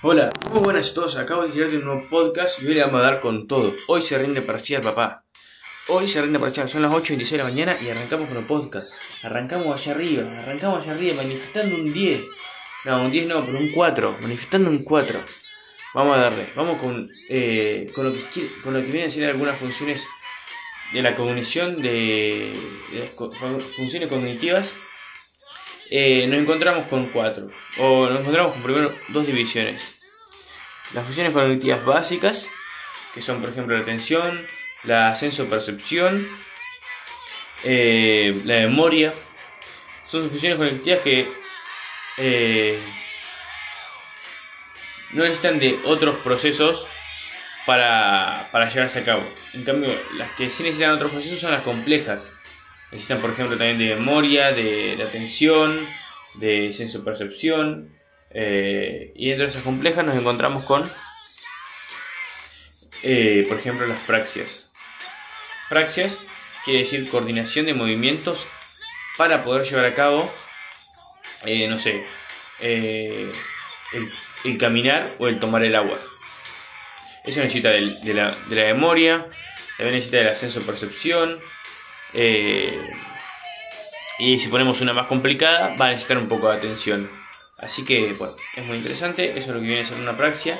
Hola, muy buenas a todos. Acabo de tirar de un nuevo podcast y hoy le vamos a dar con todo. Hoy se rinde parcial, papá. Hoy se rinde parcial, son las 8.26 de la mañana y arrancamos con el podcast. Arrancamos allá arriba, arrancamos allá arriba, manifestando un 10. No, un 10 no, pero un 4, manifestando un 4. Vamos a darle, vamos con, eh, con, lo, que, con lo que vienen a ser algunas funciones de la cognición, de, de las funciones cognitivas. Eh, nos encontramos con cuatro, o nos encontramos con primero dos divisiones. Las funciones cognitivas básicas, que son por ejemplo la atención, la senso-percepción, eh, la memoria, son funciones cognitivas que eh, no necesitan de otros procesos para, para llevarse a cabo. En cambio, las que sí necesitan otros procesos son las complejas. Necesitan, por ejemplo, también de memoria, de, de atención, de senso-percepción. eh, y dentro de esas complejas nos encontramos con, eh, por ejemplo, las praxias. Praxias quiere decir coordinación de movimientos para poder llevar a cabo, eh, no sé, eh, el, caminar o el tomar el agua. Eso necesita de, la, de la memoria, también necesita de la senso-percepción. Eh, y si ponemos una más complicada, va a necesitar un poco de atención. Así que, bueno, es muy interesante. Eso es lo que viene a ser una praxia.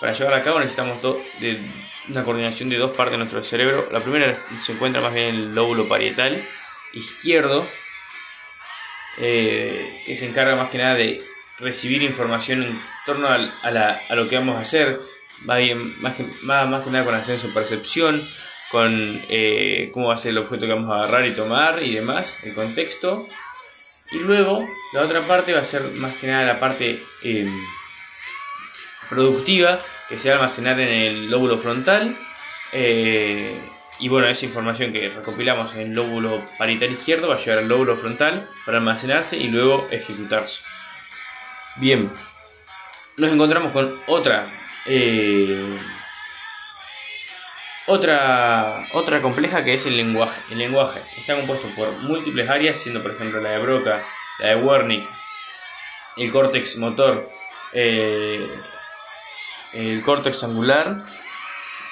Para llevarla a cabo necesitamos de una coordinación de dos partes de nuestro cerebro. La primera se encuentra más bien en el lóbulo parietal izquierdo, eh, que se encarga más que nada de recibir información en torno al- a, la- a lo que vamos a hacer. Va bien, más, que, más, más que nada con la senso-percepción, con eh, cómo va a ser el objeto que vamos a agarrar y tomar y demás, el contexto. Y luego la otra parte va a ser más que nada la parte eh, productiva que se va a almacenar en el lóbulo frontal. eh, y bueno, esa información que recopilamos en el lóbulo parietal izquierdo va a llegar al lóbulo frontal para almacenarse y luego ejecutarse. Bien, nos encontramos con otra. eh, otra, otra compleja que es el lenguaje. El lenguaje está compuesto por múltiples áreas, siendo por ejemplo la de Broca, la de Wernicke, el córtex motor, eh, el córtex angular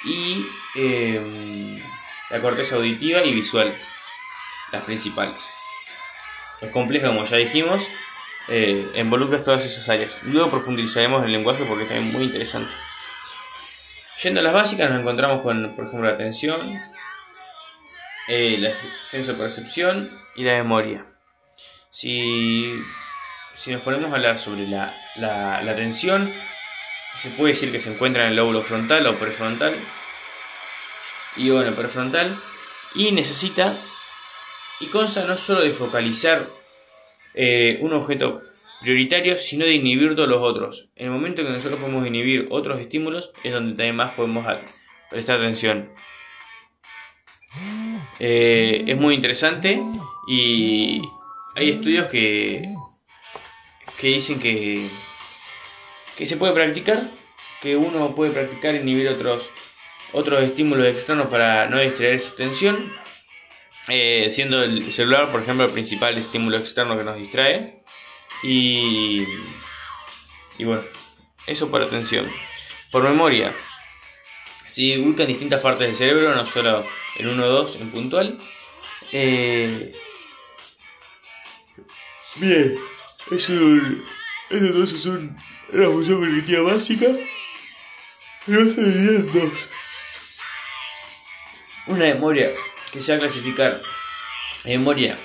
y eh, la corteza auditiva y visual, las principales. Es compleja, como ya dijimos, eh, involucra todas esas áreas. Luego profundizaremos en el lenguaje porque es también muy interesante. Yendo a las básicas nos encontramos con, por ejemplo, la atención, eh, la senso-percepción y la memoria. Si, si nos ponemos a hablar sobre la, la, la atención, se puede decir que se encuentra en el lóbulo frontal o prefrontal. Y bueno, prefrontal. Y necesita y consta no solo de focalizar eh, un objeto prioritario, sino de inhibir todos los otros. En el momento que nosotros podemos inhibir otros estímulos, es donde también más podemos prestar atención. Eh, es muy interesante y hay estudios que, que dicen que, que se puede practicar, que uno puede practicar inhibir otros, otros estímulos externos para no distraer esa atención, eh, siendo el celular, por ejemplo, el principal estímulo externo que nos distrae. Y, y bueno, eso por atención. Por memoria, se ubica en distintas partes del cerebro, no solo en 1 o 2 en puntual. Eh, bien, eso, eso entonces son la función cognitiva básica. Pero se dividían dos. Una memoria que se va a clasificar en memoria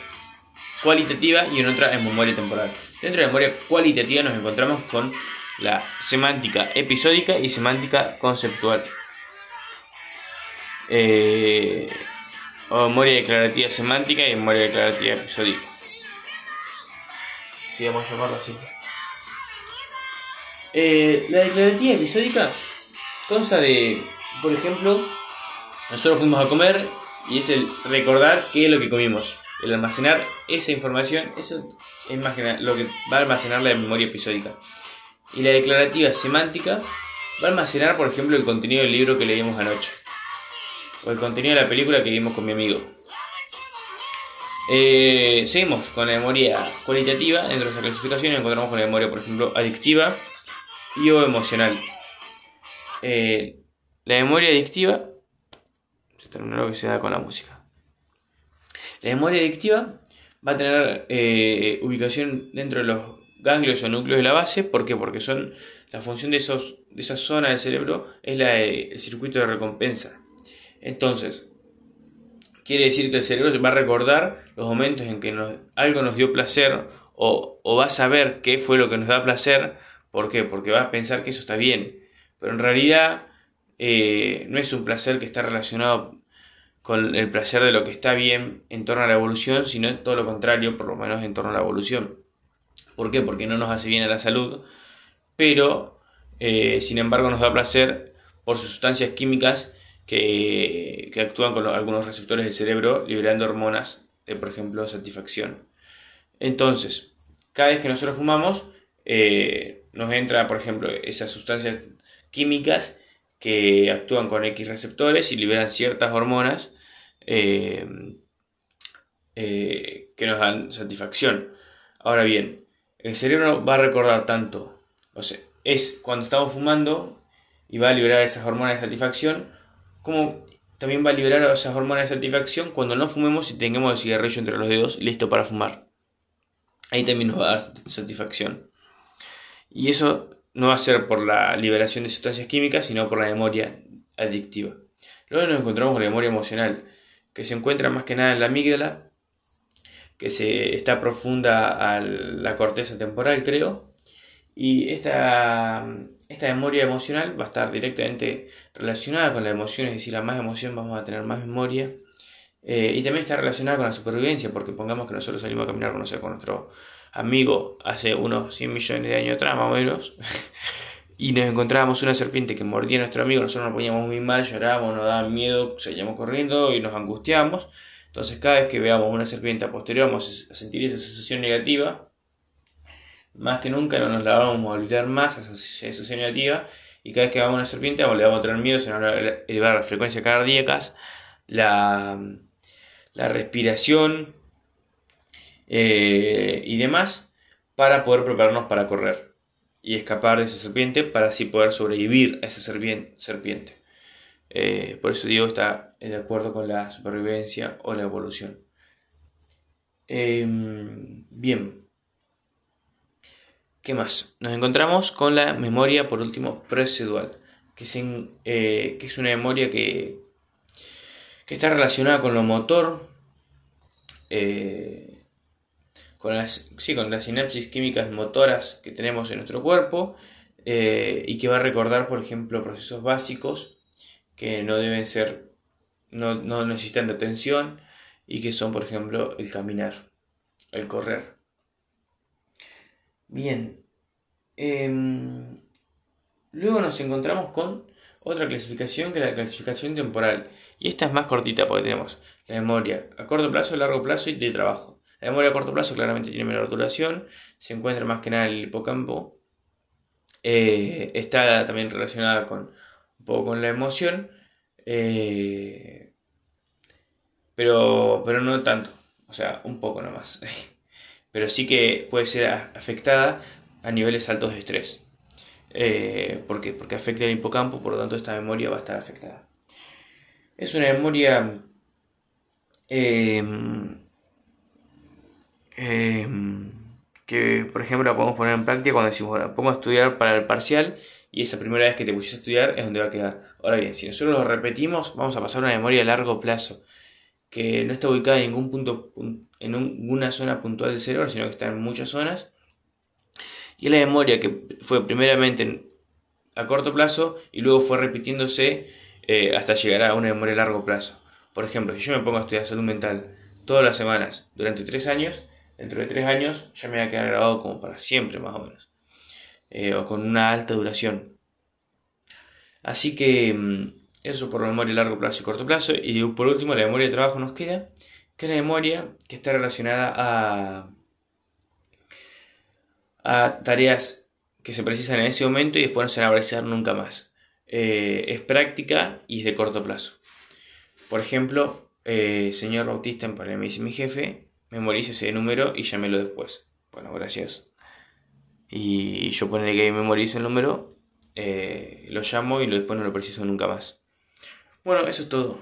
cualitativa y en otra en memoria temporal. Dentro de la memoria cualitativa nos encontramos con la semántica episódica y semántica conceptual. Eh, o memoria declarativa semántica y memoria declarativa episódica. Sí, vamos a llamarlo así. Eh, la declarativa episódica consta de, por ejemplo, nosotros fuimos a comer y es el recordar qué es lo que comimos. El almacenar esa información, eso es más lo que va a almacenar la memoria episódica. Y la declarativa semántica va a almacenar, por ejemplo, el contenido del libro que leímos anoche. O el contenido de la película que vimos con mi amigo. Eh, seguimos con la memoria cualitativa. Dentro de esa clasificación encontramos con la memoria, por ejemplo, adictiva, y o emocional. Eh, la memoria adictiva, se terminó lo que se da con la música. La memoria adictiva va a tener eh, ubicación dentro de los ganglios o núcleos de la base. ¿Por qué? Porque son la función de, esos, de esa zona del cerebro es la, el circuito de recompensa. Entonces, quiere decir que el cerebro va a recordar los momentos en que algo nos dio placer o, va a saber qué fue lo que nos da placer. ¿Por qué? Porque va a pensar que eso está bien. Pero en realidad eh, no es un placer que está relacionado con el placer de lo que está bien en torno a la evolución, sino todo lo contrario, por lo menos en torno a la evolución. ¿Por qué? Porque no nos hace bien a la salud, pero eh, sin embargo nos da placer por sus sustancias químicas que, actúan con algunos receptores del cerebro liberando hormonas de, por ejemplo, satisfacción. Entonces, cada vez que nosotros fumamos, eh, nos entra, por ejemplo, esas sustancias químicas que actúan con X receptores y liberan ciertas hormonas eh, que nos dan satisfacción. Ahora bien, el cerebro va a recordar tanto, es cuando estamos fumando y va a liberar esas hormonas de satisfacción, como también va a liberar esas hormonas de satisfacción cuando no fumemos y tengamos el cigarrillo entre los dedos listo para fumar. Ahí también nos va a dar satisfacción. Y eso no va a ser por la liberación de sustancias químicas, sino por la memoria adictiva. Luego nos encontramos con la memoria emocional, que se encuentra más que nada en la amígdala que se está profunda a la corteza temporal, creo. Y esta, esta memoria emocional va a estar directamente relacionada con la emoción, es decir, a más emoción vamos a tener más memoria. Eh, y también está relacionada con la supervivencia, porque pongamos que nosotros salimos a caminar con nuestro amigo hace unos 100 millones de años atrás, más o menos, y nos encontrábamos una serpiente que mordía a nuestro amigo, nosotros nos poníamos muy mal, llorábamos, nos daba miedo, seguíamos corriendo y nos angustiamos. Entonces cada vez que veamos una serpiente a posterior vamos a sentir esa sensación negativa. Más que nunca no nos la vamos a olvidar más, esa sensación negativa. Y cada vez que veamos una serpiente le vamos a tener miedo, se nos va a elevar las frecuencias cardíacas, la, la respiración eh, y demás para poder prepararnos para correr y escapar de esa serpiente para así poder sobrevivir a esa serpiente. Eh, por eso digo, está de acuerdo con la supervivencia o la evolución. Em, bien. ¿Qué más? Nos encontramos con la memoria, por último, procedual, que es, eh, que es una memoria que, que, está relacionada con lo motor, eh, con, las, sí, con las sinapsis químicas motoras que tenemos en nuestro cuerpo y que va a recordar, por ejemplo, procesos básicos que no deben ser, no, necesitan de atención y que son, por ejemplo, el caminar, el correr. Bien. Em, luego nos encontramos con otra clasificación que es la clasificación temporal. Y esta es más cortita porque tenemos la memoria a corto plazo, largo plazo y de trabajo. La memoria a corto plazo claramente tiene menor duración, se encuentra más que nada en el hipocampo. Eh, está también relacionada con un poco con la emoción, eh, pero, pero no tanto, o sea, un poco nomás. pero sí que puede ser afectada a niveles altos de estrés. Eh. Porque afecta el hipocampo, por lo tanto esta memoria va a estar afectada. Es una memoria em, em, que, por ejemplo, la podemos poner en práctica cuando decimos, bueno, pongo a estudiar para el parcial y esa primera vez que te pusiste a estudiar es donde va a quedar. Ahora bien, si nosotros lo repetimos, vamos a pasar una memoria a largo plazo, que no está ubicada en ningún punto, en ninguna zona puntual del cerebro, sino que está en muchas zonas. Y es la memoria que fue primeramente a corto plazo y luego fue repitiéndose eh, hasta llegar a una memoria a largo plazo. Por ejemplo, si yo me pongo a estudiar salud mental todas las semanas durante tres años, dentro de tres años ya me va a quedar grabado como para siempre más o menos. Eh, o con una alta duración. Así que mm, eso por memoria a largo plazo y corto plazo. Y por último, la memoria de trabajo nos queda, que es la memoria que está relacionada a, a tareas que se precisan en ese momento y después no se van a precisar nunca más. Eh, es práctica y es de corto plazo. Por ejemplo, eh, señor Bautista en Palermo dice mi jefe, memorice ese número y llámelo después. Bueno, gracias y yo ponerle que memorizo el número, eh, lo llamo y después no lo preciso nunca más. Bueno, eso es todo.